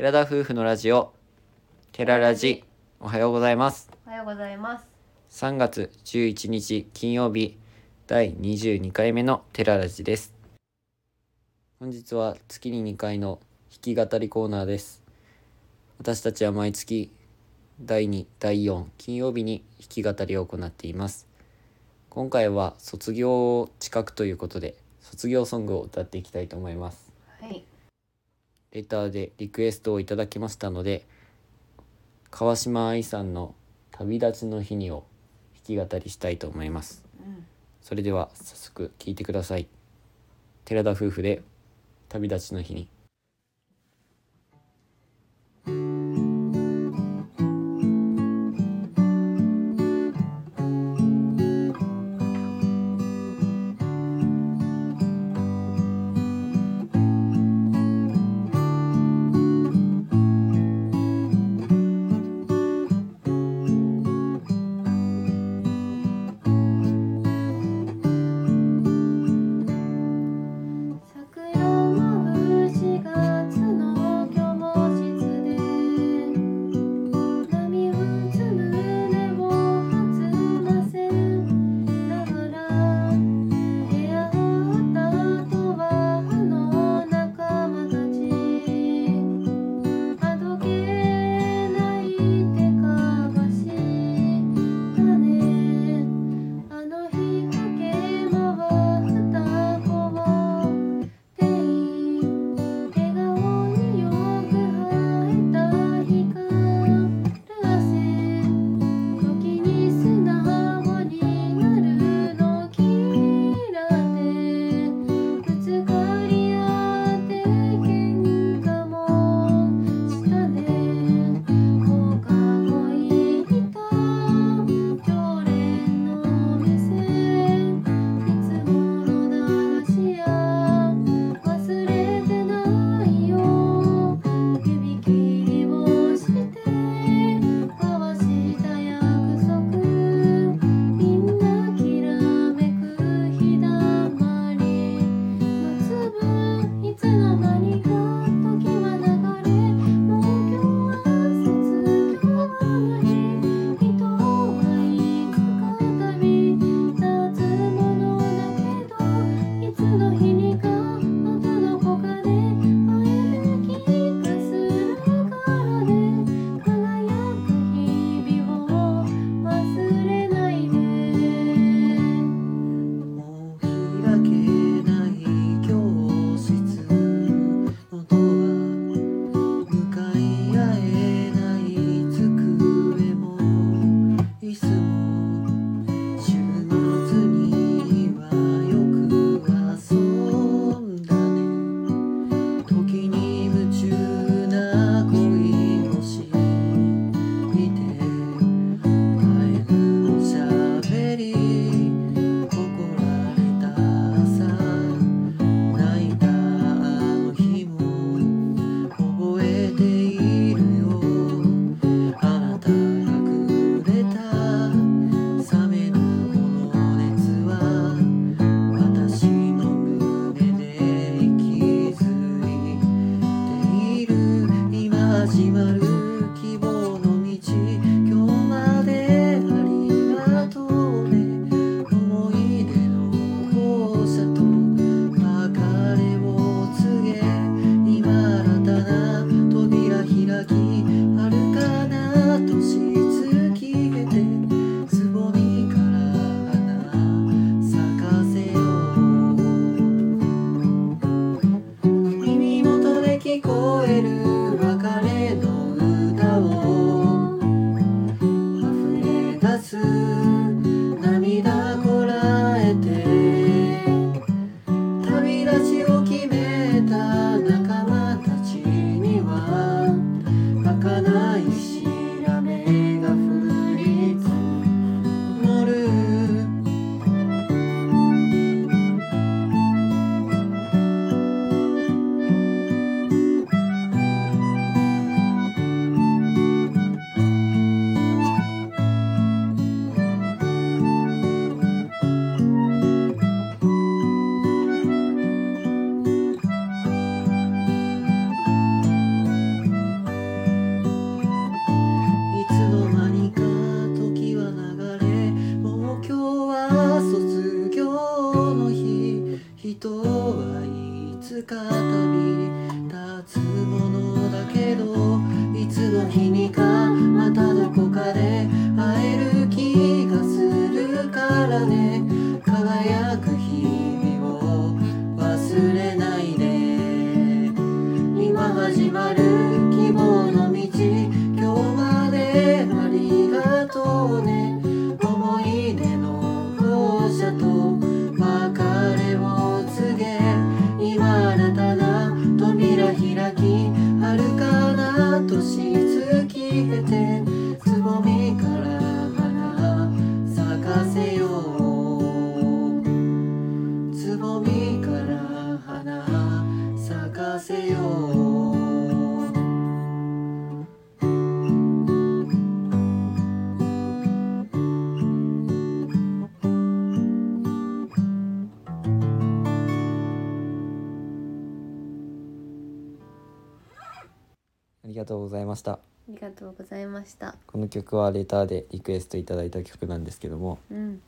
寺田夫婦のラジオ寺ラジおはようございますおはようございます。3月11日金曜日第22回目の寺ラジです本日は月に2回の弾き語りコーナーです私たちは毎月第2第4金曜日に弾き語りを行っています今回は卒業近くということで卒業ソングを歌っていきたいと思いますはい。レターでリクエストをいただきましたので川島愛さんの「旅立ちの日に」を弾き語りしたいと思います。うん。それでは早速聴いてください。寺田夫婦で「旅立ちの日に」始まるはいつか旅立つものだけどいつの日にかまたどこかで会える気がするからね。輝くとうございました。ありがとうございました。この曲はレターでリクエストいただいた曲なんですけどもうん。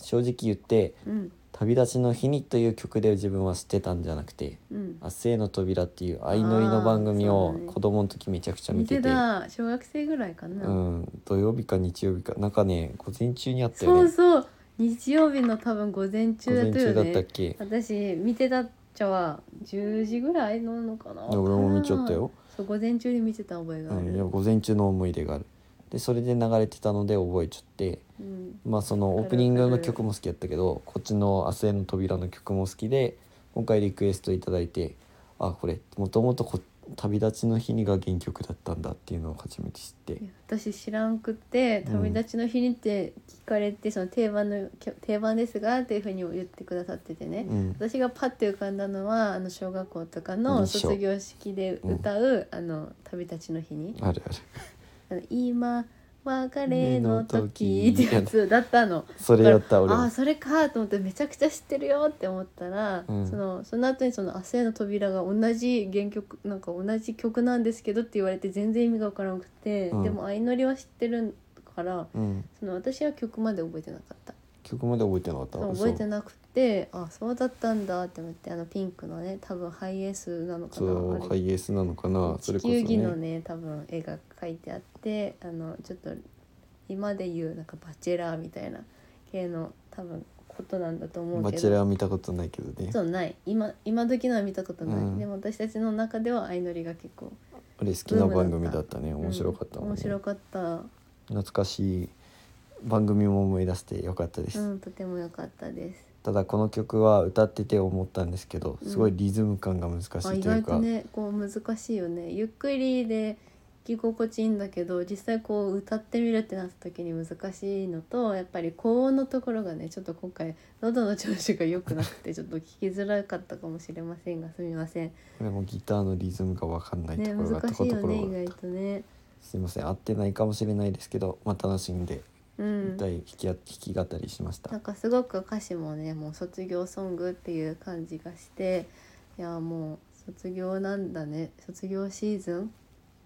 正直言ってうん「旅立ちの日に」という曲で自分は知ってたんじゃなくてうん「明日への扉」っていう相乗りの番組をあーそうだね。子供の時めちゃくちゃ見見て。ててた。小学生ぐらいかな、うん。土曜日か日曜日か。なんかね午前中にあったよね。そうそう。日曜日の多分午前午中だった中だったっねけ？私見てたっちゃは10時ぐらいののかな。俺も見ちゃったよそう午前中に見てた覚えがあうん、午前中の思い出がある。でそれで流れてたので覚えちゃってうん。まあそのオープニングの曲も好きやったけどこっちの「明日への扉」の曲も好きで今回リクエストいただいてあこれもともとこ旅立ちの日にが原曲だったんだっていうのを初めて知って。私知らんくってうん。旅立ちの日にって聞かれて、その定番の定番ですがっていうふうに言ってくださっててね、うん。私がパッて浮かんだのはあの小学校とかの卒業式で歌う「あの旅立ちの日に」あるある。あの今別れの時ってやつだったの。それやった俺も。ああそれかと思ってめちゃくちゃ知ってるよって思ったら、うん。そのその後にその「明日への扉」が同じ原曲なんか同じ曲なんですけどって言われて全然意味が分からなくて、うん。でも相乗りは知ってるからうん。その私は曲まで覚えてなかった曲まで覚えてなかった覚えてなくてあそうだったんだって思ってあのピンクのね多分ハイエースなのかそなあれ。うハイエースなのかなそれ地こそ球儀のねね多分絵が描いてあってあのちょっと今で言うなんかバチェラーみたいな系の多分ことなんだと思うけど。バチェラー見たことないけどね。そうない。今今時のは見たことない、うん。でも私たちの中では相乗りが結構俺好きな番組だったね。うん面白かったもんね。面白かった。懐かしい番組も思い出してよかったです、うんとても良かったです。ただこの曲は歌ってて思ったんですけどうん。すごいリズム感が難しい意いうか、外とねこう難しいよね。ゆっくりで聴き心地いいんだけど実際こう歌ってみるってなった時に難しいのとやっぱり高音のところがねちょっと今回喉の調子が良くなくて ちょっと聞きづらかったかもしれませんがすみません。これもギターのリズムが分かんないとねころがと難しいこところよね意外とね。すいません合ってないかもしれないですけどまあ楽しんでうん歌い弾き弾き語りしました、なんかすごく歌詞もねもう卒業ソングっていう感じがしていやもう卒業なんだね。卒業シーズン。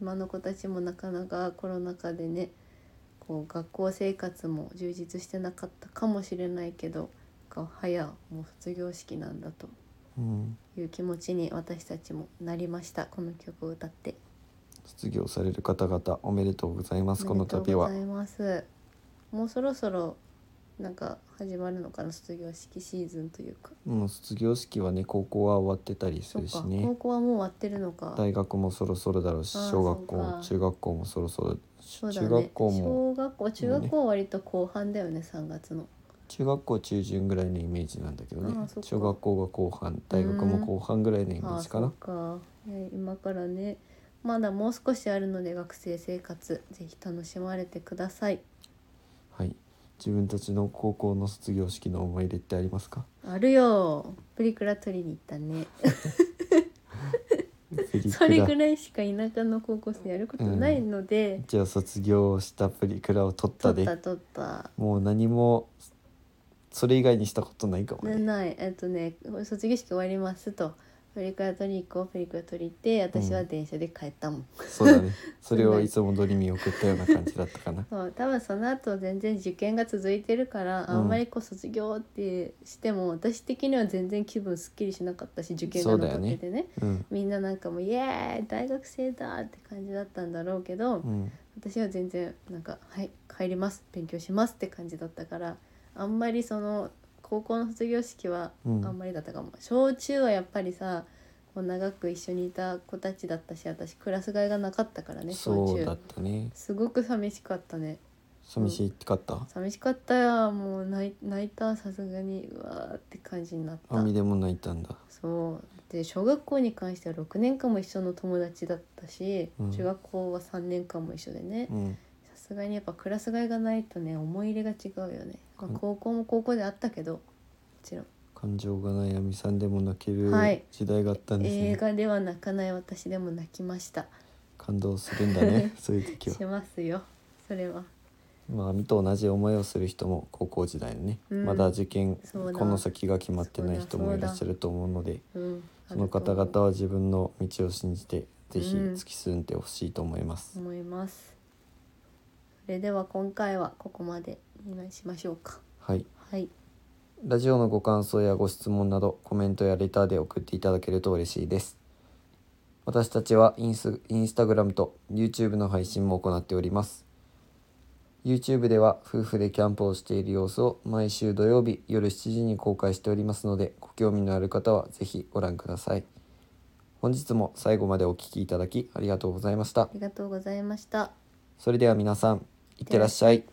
今の子たちもなかなかコロナ禍でねこう学校生活も充実してなかったかもしれないけどが早もう卒業式なんだとうん、いう気持ちに私たちもなりました。この曲を歌って。卒業される方々おめでとうございます。この度はもうそろそろなんか始まるのかな卒業式シーズンというか。もう卒業式はね高校は終わってたりするしね。高校はもう終わってるのか。大学もそろそろだろうし小学校そうか。中学校もそろそろそうだね。中学校も。小学校中学校は割と後半だよね3月の。中学校中旬ぐらいのイメージなんだけどね。あーそっか。小学校が後半大学も後半ぐらいのイメージかな。か、ね今からねまだもう少しあるので学生生活ぜひ楽しまれてくださいはい。自分たちの高校の卒業式の思い出ってありますか？あるよ。プリクラ取りに行ったね。それぐらいしか田舎の高校生やることないので、じゃあ卒業したプリクラを撮ったで。取った取った。もう何もそれ以外にしたことないかもなね。ない。えっとね卒業式終わりますとプリクラ取り行こうプリクラ取り行って私は電車で帰ったもん、そうだね。それをいつも通り見送ったような感じだったかな。そう多分その後全然受験が続いてるから、うん。あんまりこう卒業ってしても私的には全然気分すっきりしなかったし受験が残っててね。うん。みんななんかもうイエーイ大学生だって感じだったんだろうけど、うん。私は全然なんか「はい帰ります勉強します」って感じだったからあんまりその高校の卒業式はあうん。んまりだったかも、小中はやっぱりさこう長く一緒にいた子たちだったし私クラス替えがなかったからね小そうだ中ったね。すごく寂しかったね。寂しいってかった寂しかったよ。もう泣い泣いたさすがに。うわーって感じになった。あみでも泣いたんだ。そう。で小学校に関しては6年間も一緒の友達だったし、うん。中学校は3年間も一緒でね。うん。さすがにやっぱクラス替えがないとね思い入れが違うよね、まあうん高校も高校であったけどもちろん。感情がないあみさんでも泣けるはい。時代があったんですね、映画では泣かない私でも泣きました。感動するんだね そういう時は。しますよそれは。まあ、アミと同じ思いをする人も高校時代のね、うん。まだ受験この先が決まってない人もいらっしゃると思うのでうん。その方々は自分の道を信じてぜひう。ん突き進んでほしいと思います、思います。それでは今回はここまでにしましょうか。はい。はい。ラジオのご感想やご質問などコメントやレターで送っていただけると嬉しいです。私たちはインスインスタグラムと YouTube の配信も行っております。YouTube では夫婦でキャンプをしている様子を毎週土曜日夜7時に公開しておりますのでご興味のある方はぜひご覧ください。本日も最後までお聴きいただきありがとうございました。ありがとうございました。それでは皆さんいってらっしゃい